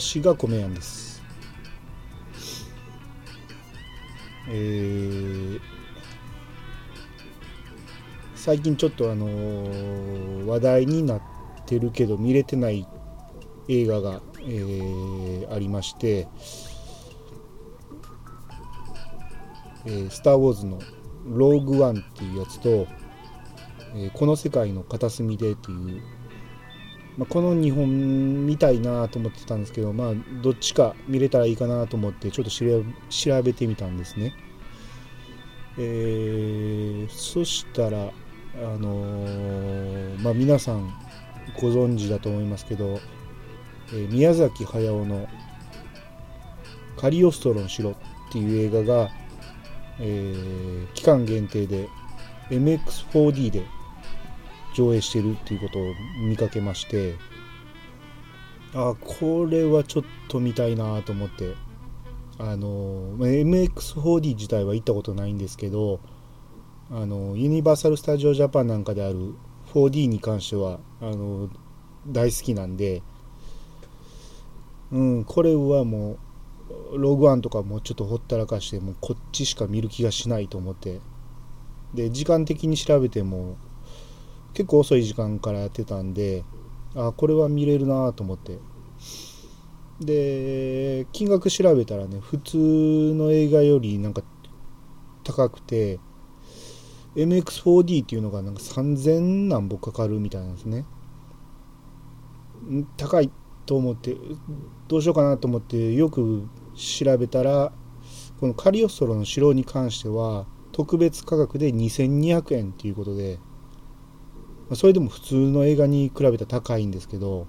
私が米やんです。えー、最近ちょっとあのー話題になってるけど見れてない映画が、えーありまして「えースター・ウォーズ」の「ローグ・ワン」っていうやつと「えこの世界の片隅で」っていうまあ、この2本見たいなと思ってたんですけど、まあ、どっちか見れたらいいかなと思ってちょっと調べてみたんですね。えーそしたら、あのーまあ、皆さんご存知だと思いますけど、えー宮崎駿の「カリオストロの城」っていう映画が、えー期間限定で MX4D で上映してるっていうことを見かけましてあこれはちょっと見たいなと思って。あの MX4D 自体は行ったことないんですけどあのユニバーサル・スタジオ・ジャパンなんかである 4D に関してはあの大好きなんでうんこれはもうログワンとかもちょっとほったらかしてもこっちしか見る気がしないと思って。で時間的に調べても結構遅い時間からやってたんであこれは見れるなと思って。で金額調べたらね普通の映画よりなんか高くて MX4D っていうのがなんか3000何本かかるみたいなんですね。高いと思ってどうしようかなと思ってよく調べたらこのカリオストロの城に関しては特別価格で2200円っていうことでまあそれでも普通の映画に比べたら高いんですけど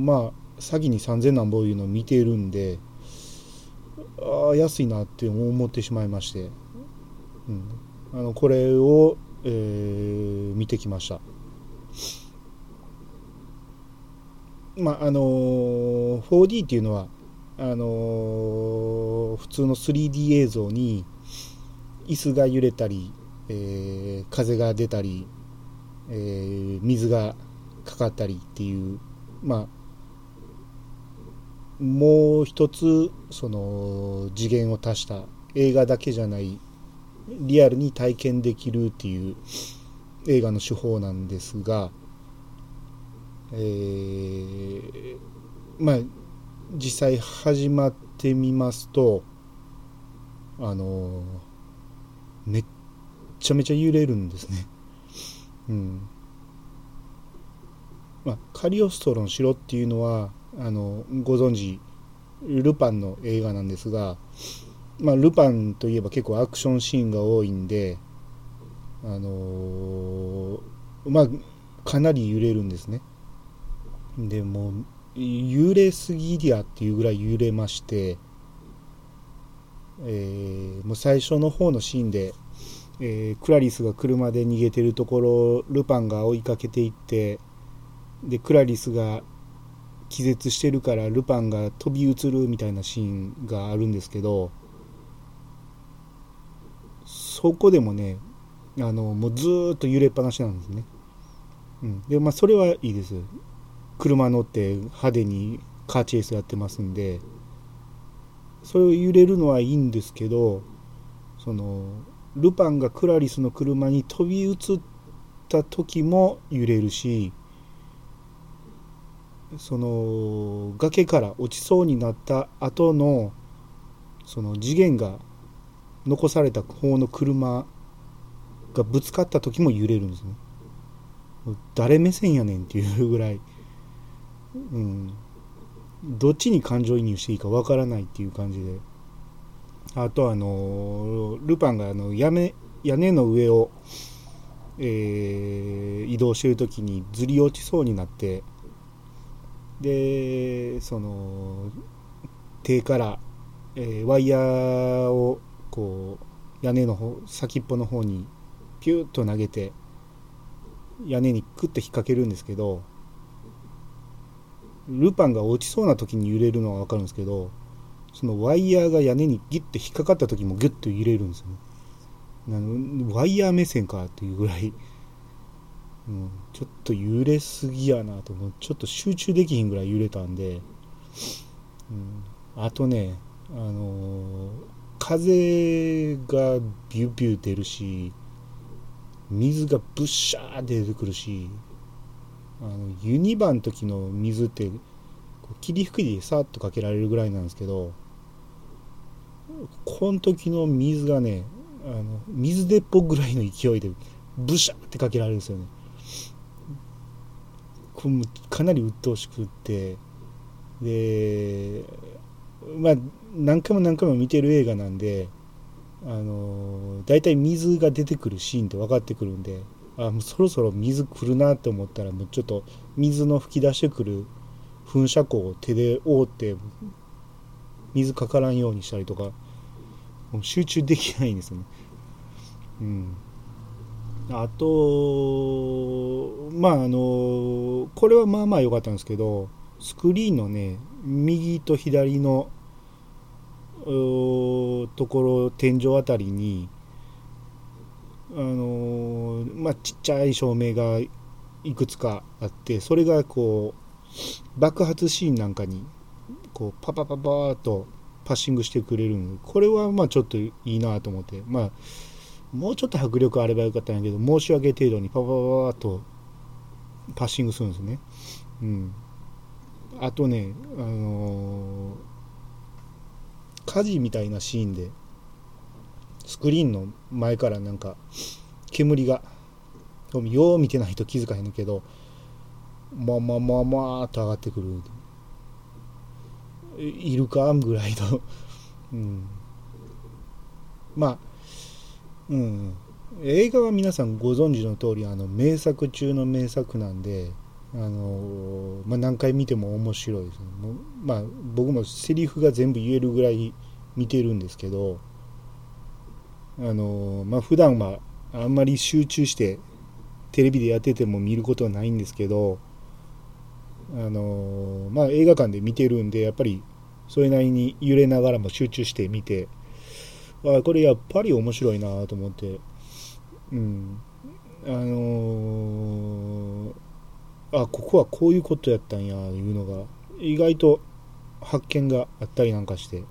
まあ先に3000何本いうのを見てるんでああ安いなって思ってしまいまして、うん、あのこれを、えー見てきました。まああのー 4D っていうのはあのー普通の 3D 映像に椅子が揺れたりえー風が出たり、えー水がかかったりっていうまあもう一つその次元を足した映画だけじゃないリアルに体験できるっていう映画の手法なんですが、えーまあ実際始まってみますとあのめっちゃめちゃ揺れるんですね。うん。まあ、カリオストロの城っていうのは、あの、ご存知、ルパンの映画なんですが、まあ、ルパンといえば結構アクションシーンが多いんで、あのーまあ、かなり揺れるんですね。でもう、揺れすぎりゃっていうぐらい揺れまして、えーもう最初の方のシーンで、えークラリスが車で逃げてるところをルパンが追いかけていってでクラリスが気絶してるからルパンが飛び移るみたいなシーンがあるんですけどそこでもねあのもうずっと揺れっぱなしなんですね、うん、でまあそれはいいです。車乗って派手にカーチェイスやってますんでそれを揺れるのはいいんですけどそのルパンがクラリスの車に飛び移った時も揺れるしその崖から落ちそうになった後のその次元が残された方の車がぶつかった時も揺れるんですね。誰目線やねんっていうぐらい、うん、どっちに感情移入していいかわからないっていう感じで。あとあのルパンがあの屋根屋根の上を、えー移動してる時にずり落ちそうになってでその手から、えーワイヤーをこう屋根の方先っぽの方にピューッと投げて屋根にクッと引っ掛けるんですけどルパンが落ちそうな時に揺れるのは分かるんですけどそのワイヤーが屋根にギュッと引っかかった時もギュッと揺れるんですよね。あのワイヤー目線かっていうぐらい。うん、ちょっと揺れすぎやなと思う。ちょっと集中できひんぐらい揺れたんで、うん、あとねあのー、風がビュービュー出るし水がブッシャー出てくるしあのユニバの時の水って霧吹きでさっとかけられるぐらいなんですけどこの時の水がねあの水鉄砲ぐらいの勢いでブシャってかけられるんですよね。これもかなり鬱陶しくって。でまあ何回も何回も見てる映画なんであの大体水が出てくるシーンって分かってくるんであもうそろそろ水来るなって思ったらもうちょっと水の噴き出してくる噴射口を手で覆って水かからんようにしたりとか集中できないんですよね。うん、あとまああのこれはまあまあ良かったんですけどスクリーンのね右と左のところ天井あたりにあのまあちっちゃい照明がいくつかあってそれがこう爆発シーンなんかにこうパパパパーとパッシングしてくれるんこれはまあちょっといいなと思って。まあもうちょっと迫力あればよかったんやけど申し訳程度にパパパパーとパッシングするんですね。うん。あとねあのー、火事みたいなシーンでスクリーンの前からなんか煙がよう見てないと気づかへんけどまあまあまあまあと上がってくる。いるかぐらいの。うん。まあうん。映画は皆さんご存知の通りあの名作中の名作なんであのまあ、何回見ても面白いです、ね、まあ、僕もセリフが全部言えるぐらい見てるんですけどあのまあ普段はあんまり集中してテレビでやってても見ることはないんですけどあのまあ映画館で見てるんでやっぱりそれなりに揺れながらも集中して見てあこれやっぱり面白いなと思って。うん。あのー、あここはこういうことやったんやいうのが意外と発見があったりなんかして。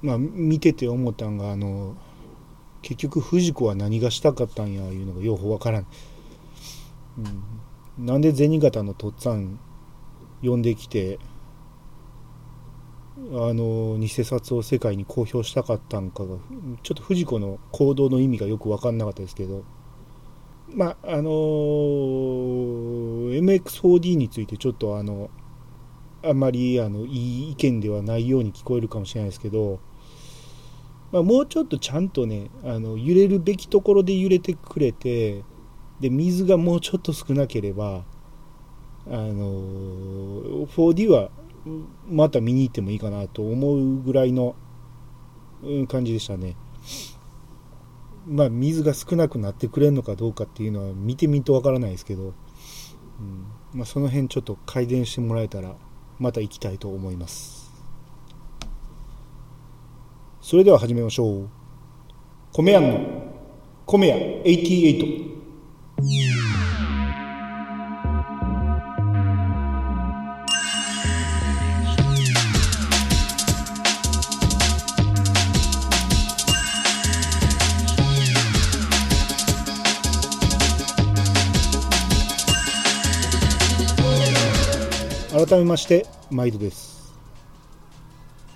まあ見てて思ったんがあの結局藤子は何がしたかったんやいうのがようわからん、うん、なんで銭形のとっつぁん呼んできてあの偽札を世界に公表したかったんかがちょっと藤子の行動の意味がよく分かんなかったですけど。まああのー、MX4D についてちょっとあのあんまりあのいい意見ではないように聞こえるかもしれないですけどまあ、もうちょっとちゃんとねあの揺れるべきところで揺れてくれてで水がもうちょっと少なければあの 4D はまた見に行ってもいいかなと思うぐらいの感じでしたね。まあ、水が少なくなってくれるのかどうかっていうのは見てみんとわからないですけど、うんまあ、その辺ちょっと改善してもらえたらまた行きたいと思います。それでは始めましょう。米屋の米屋88。改めまして毎度です。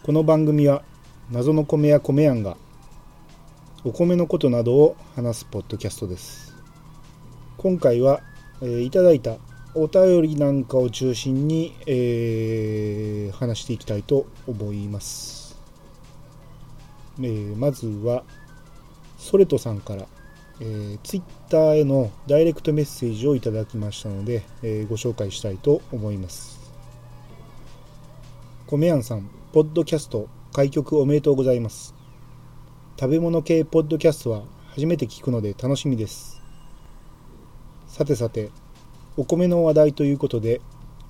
この番組は謎の米や米やんがお米のことなどを話すポッドキャストです。今回は、えー、いただいたお便りなんかを中心に、えー、話していきたいと思います、えー、まずはソレトさんから、えー、ツイッターへのダイレクトメッセージをいただきましたので、えー、ご紹介したいと思います米やんさんポッドキャスト開局おめでとうございます。食べ物系ポッドキャストは初めて聞くので楽しみです。さてさて、お米の話題ということで、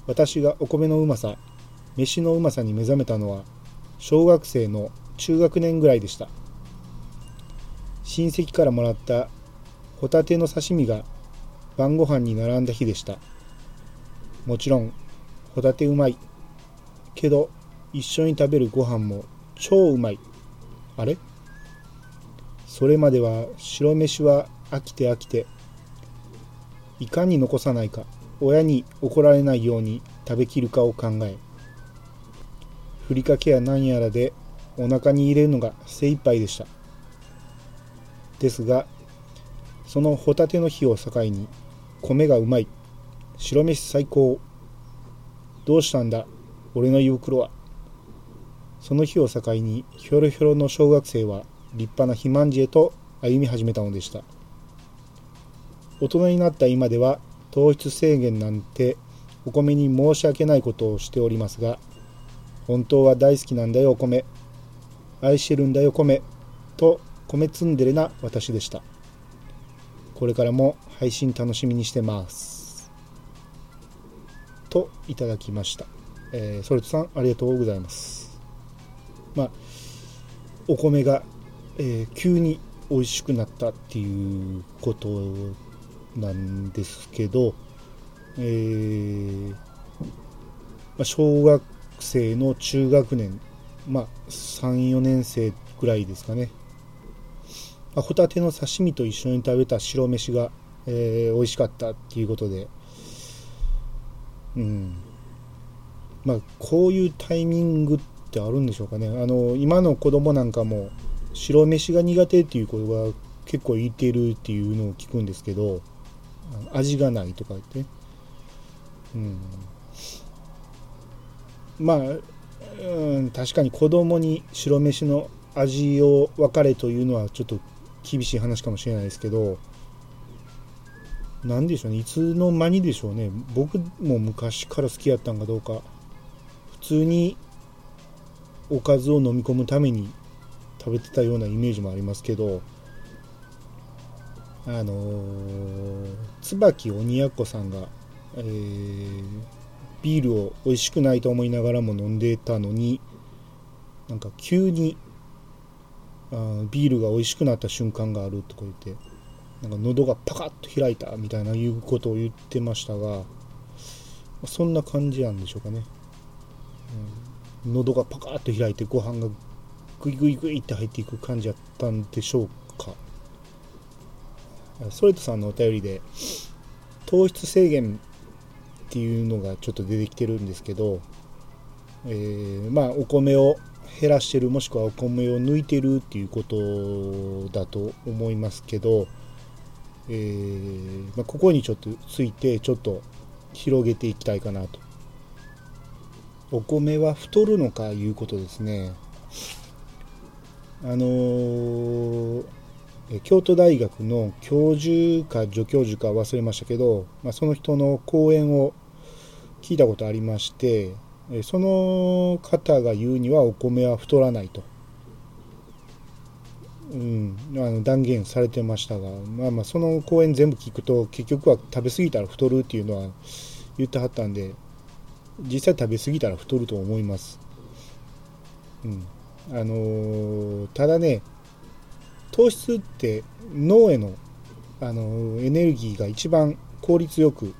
私がお米のうまさ、飯のうまさに目覚めたのは、小学生の中学年ぐらいでした。親戚からもらったホタテの刺身が晩ご飯に並んだ日でした。もちろんホタテうまい。けど一緒に食べるご飯も超うまい。あれ？それまでは白飯は飽きて飽きていかに残さないか親に怒られないように食べきるかを考えふりかけや何やらでお腹に入れるのが精一杯でした。ですがそのホタテの日を境に米がうまい白飯最高どうしたんだ俺の胃袋は。その日を境にひょろひょろの小学生は立派な肥満児へと歩み始めたのでした。大人になった今では糖質制限なんてお米に申し訳ないことをしておりますが本当は大好きなんだよお米。愛してるんだよ米。と米ツンデレな私でした。これからも配信楽しみにしてます。といただきました。えー、ソルトさんありがとうございます。まあお米が、えー、急に美味しくなったっていうことなんですけど、えーまあ、小学生の中学年、まあ、34年生ぐらいですかね、まあ、ホタテの刺身と一緒に食べた白飯が、えー、美味しかったっていうことで。うん。まあ、こういうタイミングってあるんでしょうかね。あの今の子供なんかも白飯が苦手っていう子が結構言ってるっていうのを聞くんですけど味がないとか言って、うん、まあ、うん、確かに子供に白飯の味を分かれというのはちょっと厳しい話かもしれないですけど何でしょうね。いつの間にでしょうね。僕も昔から好きやったんかどうか。普通におかずを飲み込むために食べてたようなイメージもありますけどあのー、椿鬼奴さんが、えー、ビールを美味しくないと思いながらも飲んでたのになんか急にあビールが美味しくなった瞬間があるとか言ってなんか喉がパカッと開いたみたいないうことを言ってましたがそんな感じなんでしょうかね。うん、喉がパカッと開いてご飯がグイグイグイって入っていく感じやったんでしょうかソレトさんのお便りで糖質制限っていうのがちょっと出てきてるんですけど、えー、まあお米を減らしてるもしくはお米を抜いてるっていうことだと思いますけど、えー、まあ、ここにちょっとついてちょっと広げていきたいかなと。お米は太るのかいうことですね。あのー、京都大学の教授か助教授か忘れましたけど、まあ、その人の講演を聞いたことありましてその方が言うにはお米は太らないと、うん、あの断言されてましたが、まあ、まあその講演全部聞くと結局は食べ過ぎたら太るっていうのは言ってはったんで実際食べ過ぎたら太ると思います。うん。あの、ただね、糖質って脳への、あの、エネルギーが一番効率よく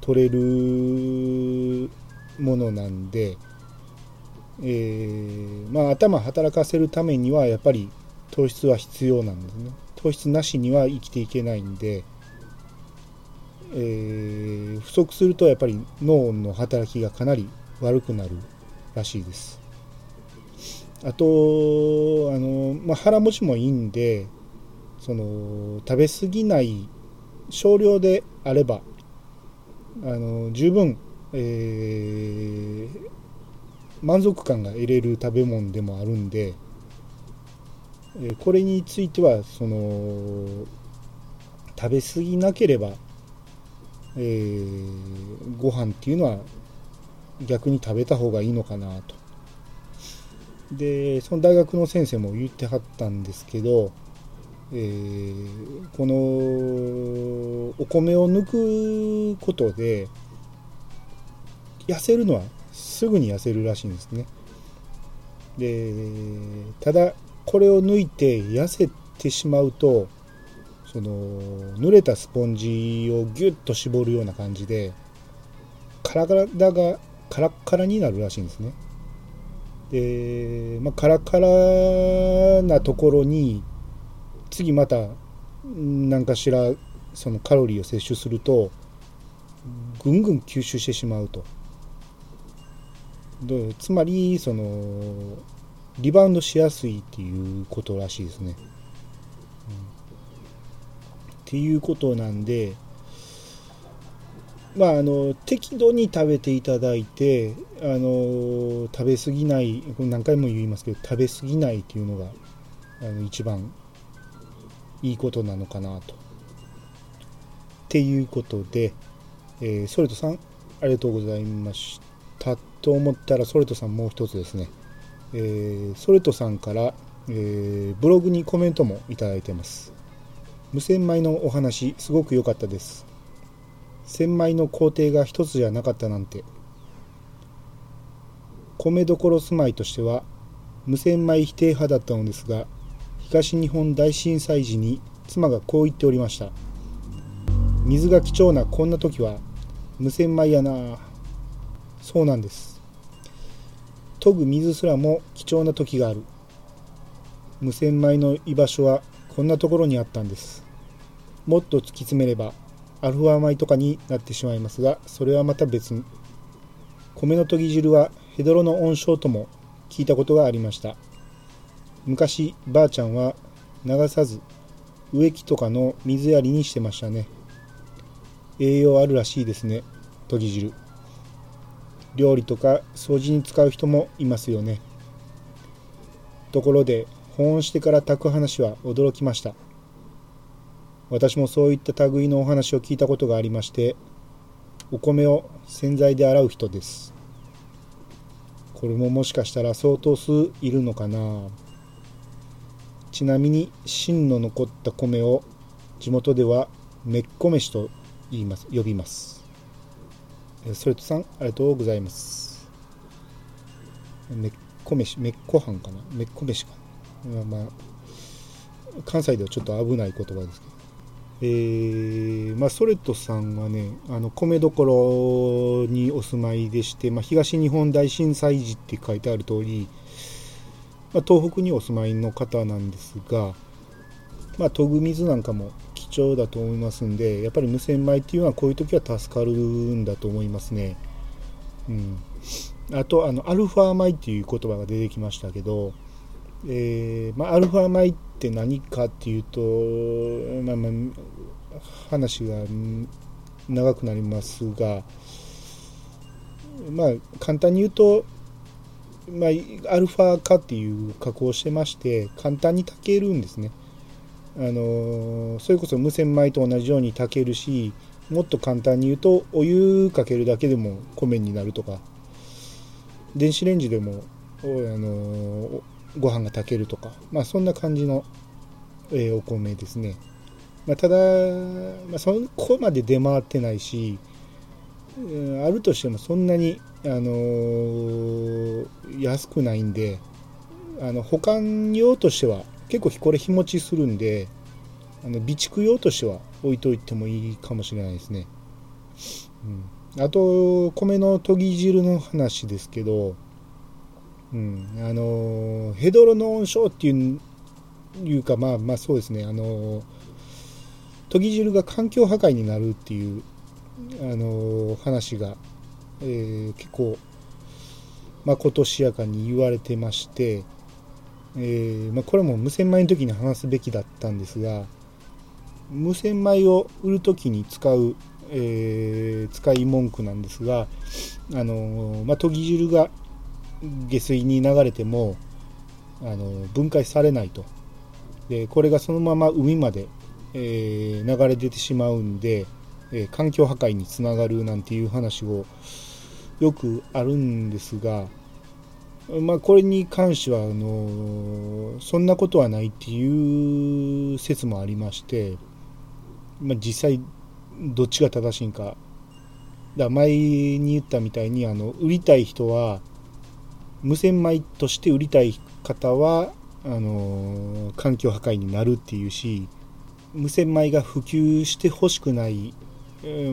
取れるものなんで、えー、まあ、頭働かせるためにはやっぱり糖質は必要なんですね。糖質なしには生きていけないんで、えー、不足するとやっぱり脳の働きがかなり悪くなるらしいです。あとあの、まあ、腹持ちもいいんでその食べ過ぎない少量であればあの十分、えー、満足感が得れる食べ物でもあるんで、えこれについてはその食べ過ぎなければえー、ご飯っていうのは逆に食べた方がいいのかなと。でその大学の先生も言ってはったんですけど、えー、このお米を抜くことで痩せるのはすぐに痩せるらしいんですね。でただこれを抜いて痩せてしまうとその濡れたスポンジをギュッと絞るような感じで体がカラッカラになるらしいんですねで、まあ、カラカラなところに次また何かしらそのカロリーを摂取するとぐんぐん吸収してしまうと。でつまりそのリバウンドしやすいっていうことらしいですね、うん、っていうことなんでまあ、あの適度に食べていただいてあの食べ過ぎない何回も言いますけど食べ過ぎないっていうのがあの一番いいことなのかなと。っていうことで、えー、ソレトさんありがとうございました。と思ったらソレトさんもう一つですね、えー、ソレトさんから、えー、ブログにコメントもいただいてます。無洗米のお話すごく良かったです。千枚の工程が一つじゃなかったなんて。米どころ住まいとしては無洗米否定派だったのですが東日本大震災時に妻がこう言っておりました。水が貴重なこんな時は無洗米やなそうなんです。研ぐ水すらも貴重な時がある。無洗米の居場所はこんなところにあったんです。もっと突き詰めればアルファ米とかになってしまいますがそれはまた別に米の研ぎ汁はヘドロの温床とも聞いたことがありました。昔ばあちゃんは流さず植木とかの水やりにしてましたね。栄養あるらしいですね研ぎ汁。料理とか掃除に使う人もいますよね。ところで保温してから炊く話は驚きました。私もそういった類のお話を聞いたことがありましてお米を洗剤で洗う人です。これももしかしたら相当数いるのかな。ちなみに芯の残った米を地元ではめっこ飯と言います呼びます。それとさんありがとうございます。めっこ飯めっこ飯かな？めっこ飯か。まあ関西ではちょっと危ない言葉ですけど。えー、まあ、ソレットさんはね、あの米どころにお住まいでして、まあ、東日本大震災時って書いてある通り、まあ、東北にお住まいの方なんですが、まあ、研ぐ水なんかも貴重だと思いますんで、やっぱり無洗米っていうのはこういう時は助かるんだと思いますね。うん、あとあの、アルファ米っていう言葉が出てきましたけど、えーまあ、アルファ米って何かっていうと、まあまあ、話が長くなりますが、まあ、簡単に言うと、まあ、アルファ化っていう加工をしてまして簡単に炊けるんですね。あのそれこそ無洗米と同じように炊けるしもっと簡単に言うとお湯かけるだけでも米になるとか電子レンジでもあのご飯が炊けるとか、まあ、そんな感じの、えー、お米ですね。まあ、ただ、まあ、そこまで出回ってないし、あるとしてもそんなに、あのー、安くないんで、あの保管用としては結構これ日持ちするんで、あの備蓄用としては置いといてもいいかもしれないですね。うん、あと、米の研ぎ汁の話ですけど、あのヘドロノン症っていういうかまあまあそうですね。あの研ぎ汁が環境破壊になるっていうあの話が、えー、結構まことしやかに言われてまして、えー、まあ、これも無洗米の時に話すべきだったんですが無洗米を売る時に使う、えー、使い文句なんですがあの、まあ、研ぎ汁が下水に流れてもあの分解されないと。でこれがそのまま海まで、えー、流れ出てしまうんで、えー、環境破壊につながるなんていう話をよくあるんですが、まあ、これに関してはあのそんなことはないっていう説もありまして、まあ、実際どっちが正しいんか。だ前に言ったみたいにあの売りたい人は無洗米として売りたい方はあの環境破壊になるっていうし無洗米が普及してほしくない、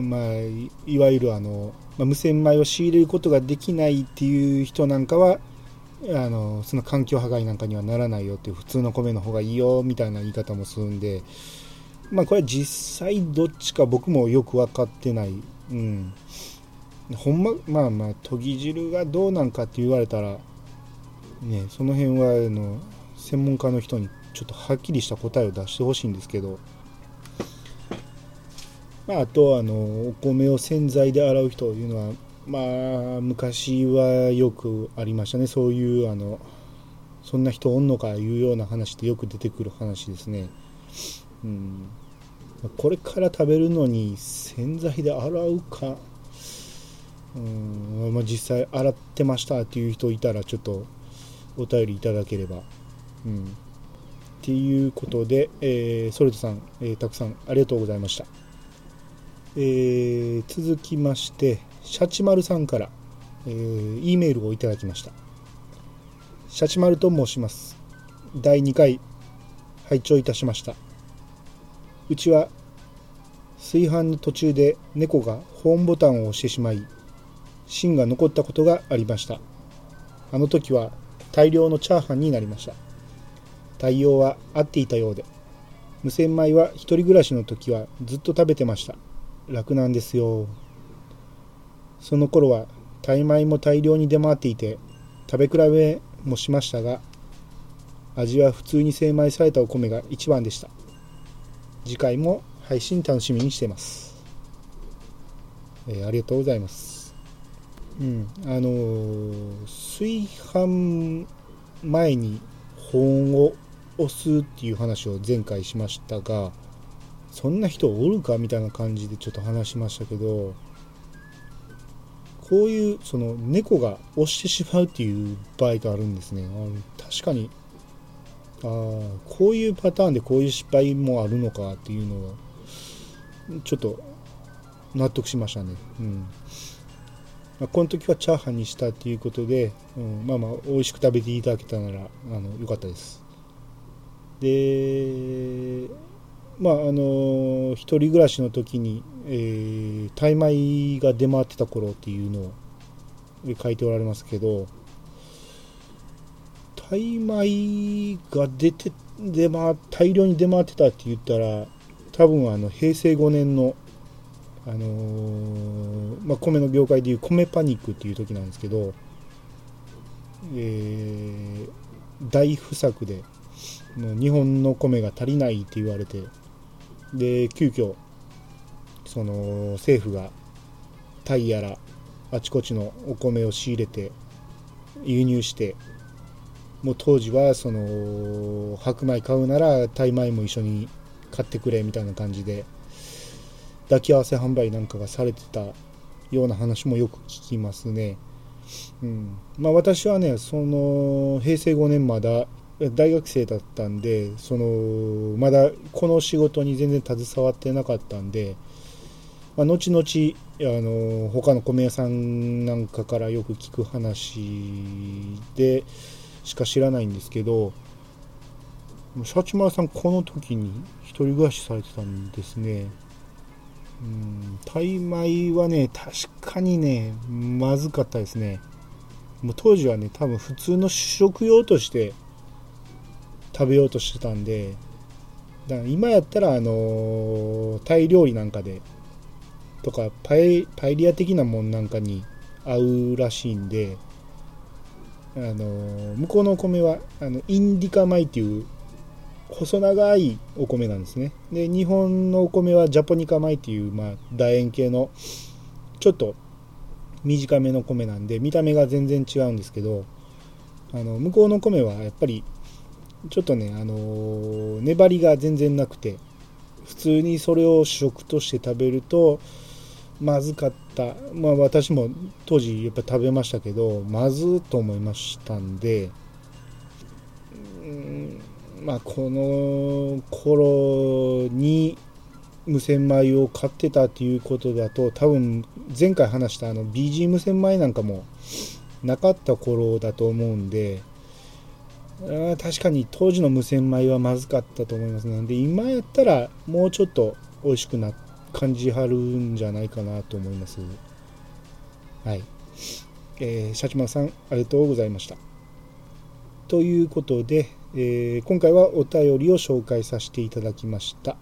まあ、いわゆるあの、まあ、無洗米を仕入れることができないっていう人なんかはあのその環境破壊なんかにはならないよっていう普通の米の方がいいよみたいな言い方もするんで、まあ、これは実際どっちか僕もよく分かってない、うん、ほんままあまあ研ぎ汁がどうなんかって言われたら、ね、その辺はあの専門家の人にちょっとはっきりした答えを出してほしいんですけど、まあ、あとあのお米を洗剤で洗う人というのはまあ昔はよくありましたね。そういうあのそんな人おんのかいうような話でよく出てくる話ですね。うん、これから食べるのに洗剤で洗うか、うんまあ、実際洗ってましたっていう人いたらちょっとお便りいただければ。うん、っていうことで、えー、ソルトさん、えー、たくさんありがとうございました。えー、続きまして、シャチマルさんから、えー、E メールをいただきました。シャチマルと申します。第2回、拝聴いたしました。うちは、炊飯の途中で猫がホーンボタンを押してしまい、芯が残ったことがありました。あの時は大量のチャーハンになりました。対応は合っていたようで、無洗米は一人暮らしの時はずっと食べてました。楽なんですよ。その頃はタイ米も大量に出回っていて食べ比べもしましたが味は普通に精米されたお米が一番でした次回も配信楽しみにしています、えー、ありがとうございますうん。あの、炊飯前に保温を押すっていう話を前回しましたがそんな人おるかみたいな感じでちょっと話しましたけどこういうその猫が押してしまうっていう場合があるんですね。確かにあこういうパターンでこういう失敗もあるのかっていうのはちょっと納得しましたね。うん。まあ、この時はチャーハンにしたっていうことで、うん、まあまあ美味しく食べていただけたならあのよかったです。でまああの一人暮らしの時に、えー、タイ米が出回ってた頃っていうのを書いておられますけどタイ米が出て出回大量に出回ってたって言ったら多分あの平成5年のあのー、まあ、米の業界でいう米パニックっていう時なんですけど、えー、大不作でもう日本の米が足りないって言われてで急遽その政府がタイやらあちこちのお米を仕入れて輸入してもう当時はその白米買うならタイ米も一緒に買ってくれみたいな感じで抱き合わせ販売なんかがされてたような話もよく聞きますね。うんまあ、私はねその平成5年まだ大学生だったんでそのまだこの仕事に全然携わってなかったんで、まあ、後々あの他の米屋さんなんかからよく聞く話でしか知らないんですけどシャチマラさんこの時に一人暮らしされてたんですねうんタイ米はね確かにねまずかったですね。もう当時はね多分普通の主食用として食べようとしてたんでだから今やったらあのタイ料理なんかでとかパエパエリア的なもんなんかに合うらしいんであの向こうのお米はあのインディカ米っていう細長いお米なんですねで日本のお米はジャポニカ米っていう、まあ、楕円形のちょっと短めの米なんで見た目が全然違うんですけどあの向こうの米はやっぱりちょっとね、あのー、粘りが全然なくて、普通にそれを主食として食べると、まずかった。まあ私も当時やっぱ食べましたけど、まずと思いましたんでう、んまあこの頃に無洗米を買ってたっていうことだと、多分前回話したあの BG 無洗米なんかもなかった頃だと思うんで、あ確かに当時の無洗米はまずかったと思いますので今やったらもうちょっと美味しくな感じはるんじゃないかなと思います。はい、えー、シャチマさんありがとうございました。ということで、えー、今回はお便りを紹介させていただきました。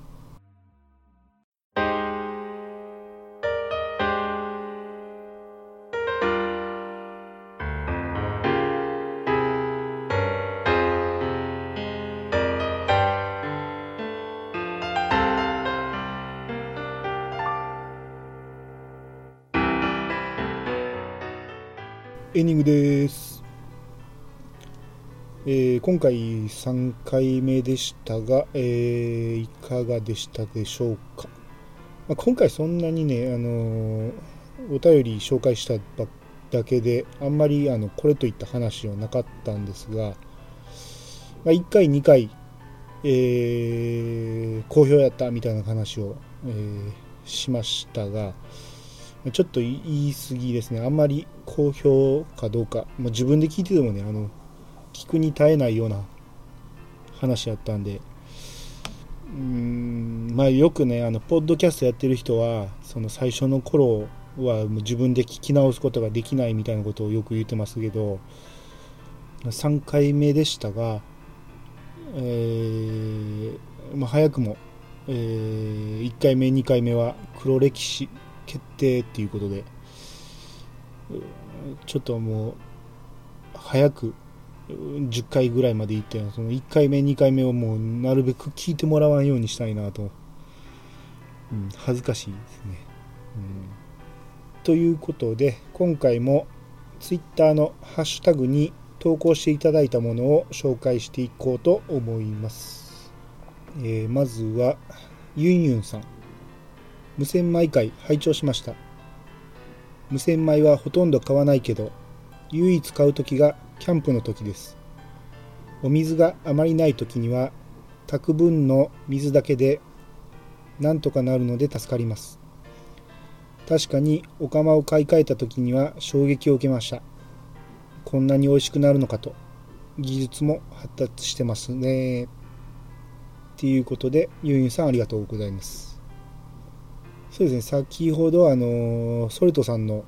エンディングです、えー、今回3回目でしたが、えー、いかがでしたでしょうか、まあ、今回そんなにね、あのー、お便り紹介しただけであんまりあのこれといった話はなかったんですが、まあ、1回2回、え、好評やったみたいな話を、え、しましたが、ちょっと言い過ぎですね。あんまり好評かどうか、まあ、自分で聞いててもね、あの、聞くに耐えないような話やったんで、うん、まあよくね、あの、ポッドキャストやってる人は、その最初の頃はもう自分で聞き直すことができないみたいなことをよく言ってますけど、3回目でしたが、えー、まあ、早くも、えー、1回目、2回目は黒歴史決定っていうことでちょっともう早く10回ぐらいまで行ってその1回目2回目をもうなるべく聞いてもらわんようにしたいなと、うん、恥ずかしいですね、うん、ということで今回も Twitter のハッシュタグに投稿していただいたものを紹介していこうと思います、えー、まずはユンユンさん。無洗米会拝聴しました。無洗米はほとんど買わないけど唯一買う時がキャンプの時です。お水があまりない時には炊く分の水だけでなんとかなるので助かります。確かにお釜を買い替えた時には衝撃を受けました。こんなに美味しくなるのかと技術も発達してますね。っていうことでユンユンさんありがとうございます。そうですね、先ほど、あのソルトさんの、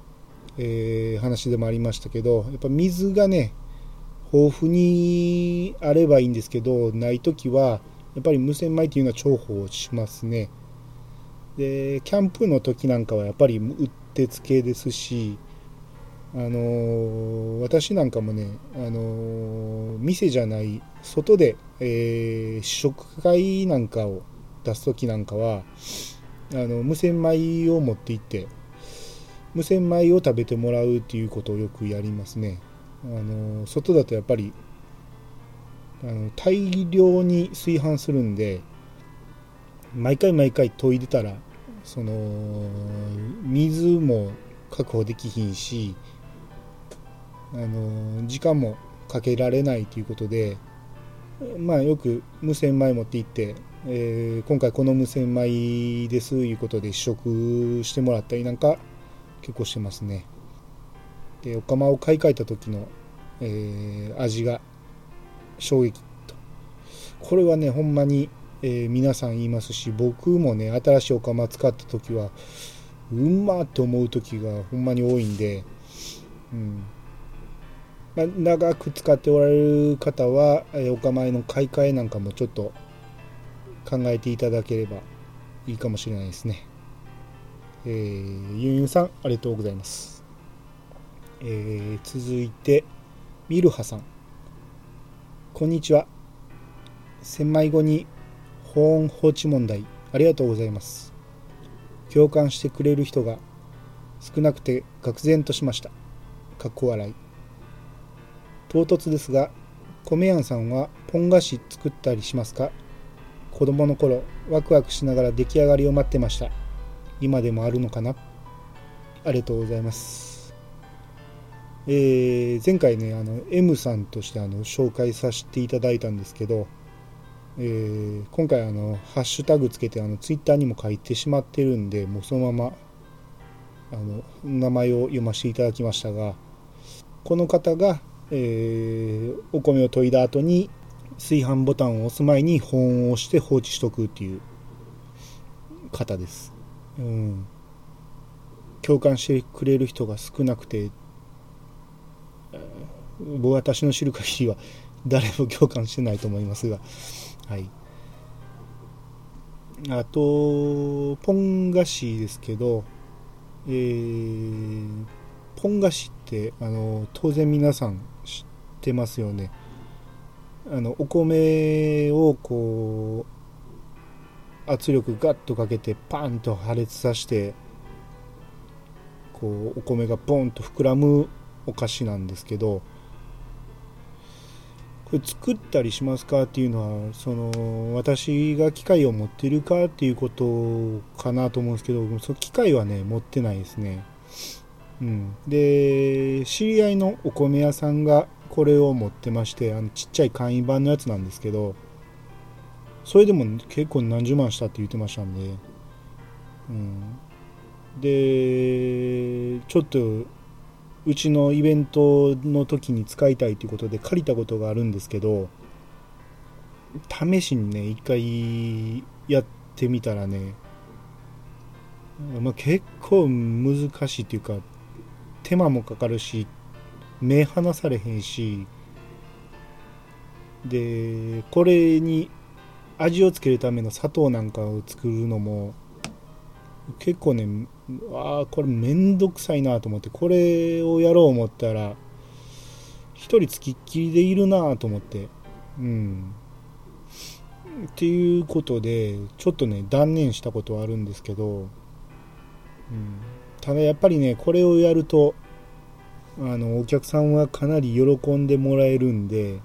えー、話でもありましたけど、やっぱ水がね、豊富にあればいいんですけど、ないときは、やっぱり無洗米っていうのは重宝しますね。で、キャンプの時なんかはやっぱりうってつけですし、あのー、私なんかもね、あのー、店じゃない外で、えー、試食会なんかを出す時なんかはあの無洗米を持って行って無洗米を食べてもらうっていうことをよくやりますねあの外だとやっぱりあの大量に炊飯するんで毎回毎回研いでたらその水も確保できひんしあの時間もかけられないということでまあよく無洗米持って行ってえー、今回この無洗米ですいうことで試食してもらったりなんか結構してますね。でお釜を買い替えた時の、えー、味が衝撃とこれはねほんまに、えー、皆さん言いますし僕もね新しいお釜使った時はうんまって思う時がほんまに多いんで、うんまあ、長く使っておられる方は、えお釜の買い替えなんかもちょっと考えていただければいいかもしれないですね。えー、ユンユンさん、ありがとうございます。えー、続いて、ミルハさん。こんにちは。千枚後に保温放置問題、ありがとうございます。共感してくれる人が少なくて愕然としました。かっこ笑い。唐突ですが、米やんさんはポン菓子作ったりしますか？子供の頃ワクワクしながら出来上がりを待ってました今でもあるのかな？ありがとうございますえー、前回ねあの M さんとしてあの紹介させていただいたんですけど、えー、今回あのハッシュタグつけてあのツイッターにも書いてしまってるんでもうそのままあの名前を読ませていただきましたがこの方が、えー、お米を研いだ後に炊飯ボタンを押す前に保温をして放置しとくっていう方です。うん。共感してくれる人が少なくて、私の知る限りは誰も共感してないと思いますが、はい。あと、ポン菓子ですけど、えー、ポン菓子って、あの、当然皆さん知ってますよね。あの、お米をこう、圧力ガッとかけてパンと破裂させて、こう、お米がボンと膨らむお菓子なんですけど、作ったりしますかっていうのはその私が機械を持ってるかっていうことかなと思うんですけどその機械はね持ってないですね、うん、で知り合いのお米屋さんがこれを持ってましてあのちっちゃい簡易版のやつなんですけどそれでも結構何十万したって言ってましたんで、うん、でちょっとうちのイベントの時に使いたいということで借りたことがあるんですけど試しにね一回やってみたらね、まあ、結構難しいっていうか手間もかかるし目離されへんしでこれに味をつけるための砂糖なんかを作るのも結構ねああこれめんどくさいなと思ってこれをやろう思ったら一人つきっきりでいるなと思ってうん。っていうことでちょっとね断念したことはあるんですけど、うん、ただやっぱりねこれをやるとあのお客さんはかなり喜んでもらえるんで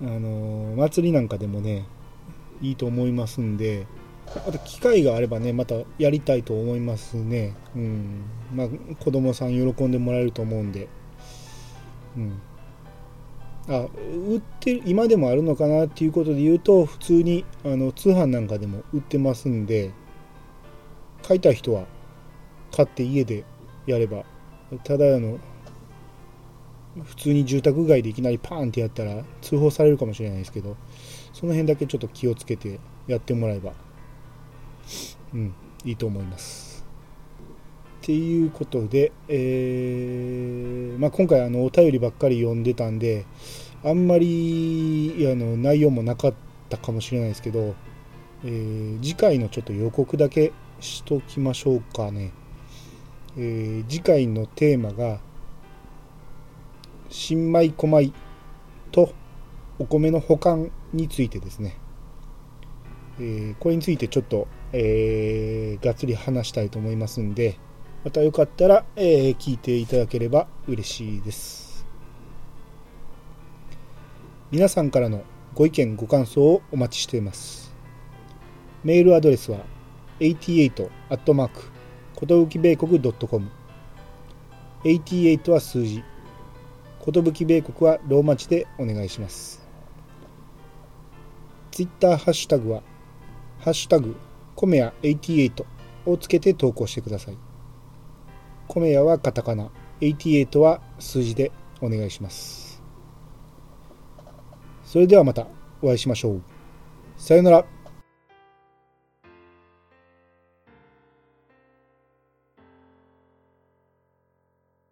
あの祭りなんかでもねいいと思いますんであと機会があればねまたやりたいと思いますね。うん。まあ子供さん喜んでもらえると思うんで。うん。あ売ってる今でもあるのかなっていうことで言うと普通にあの通販なんかでも売ってますんで買いたい人は買って家でやれば。ただあの普通に住宅街でいきなりパーンってやったら通報されるかもしれないですけどその辺だけちょっと気をつけてやってもらえば。うん、いいと思います。っていうことで、えーまあ、今回あのお便りばっかり読んでたんであんまりあの内容もなかったかもしれないですけど、えー、次回のちょっと予告だけしときましょうかね。えー、次回のテーマが新米小米とお米の保管についてですね。えー、これについてちょっとえー、がっつり話したいと思いますんで、またよかったら、えー、聞いていただければ嬉しいです。皆さんからのご意見、ご感想をお待ちしています。メールアドレスは88アットマークことぶき米国 .com 88は数字ことぶき米国はローマ字でお願いします。ツイッターハッシュタグはハッシュタグコメヤ88をつけて投稿してください。コメヤはカタカナ、88は数字でお願いします。それではまたお会いしましょう。さよなら。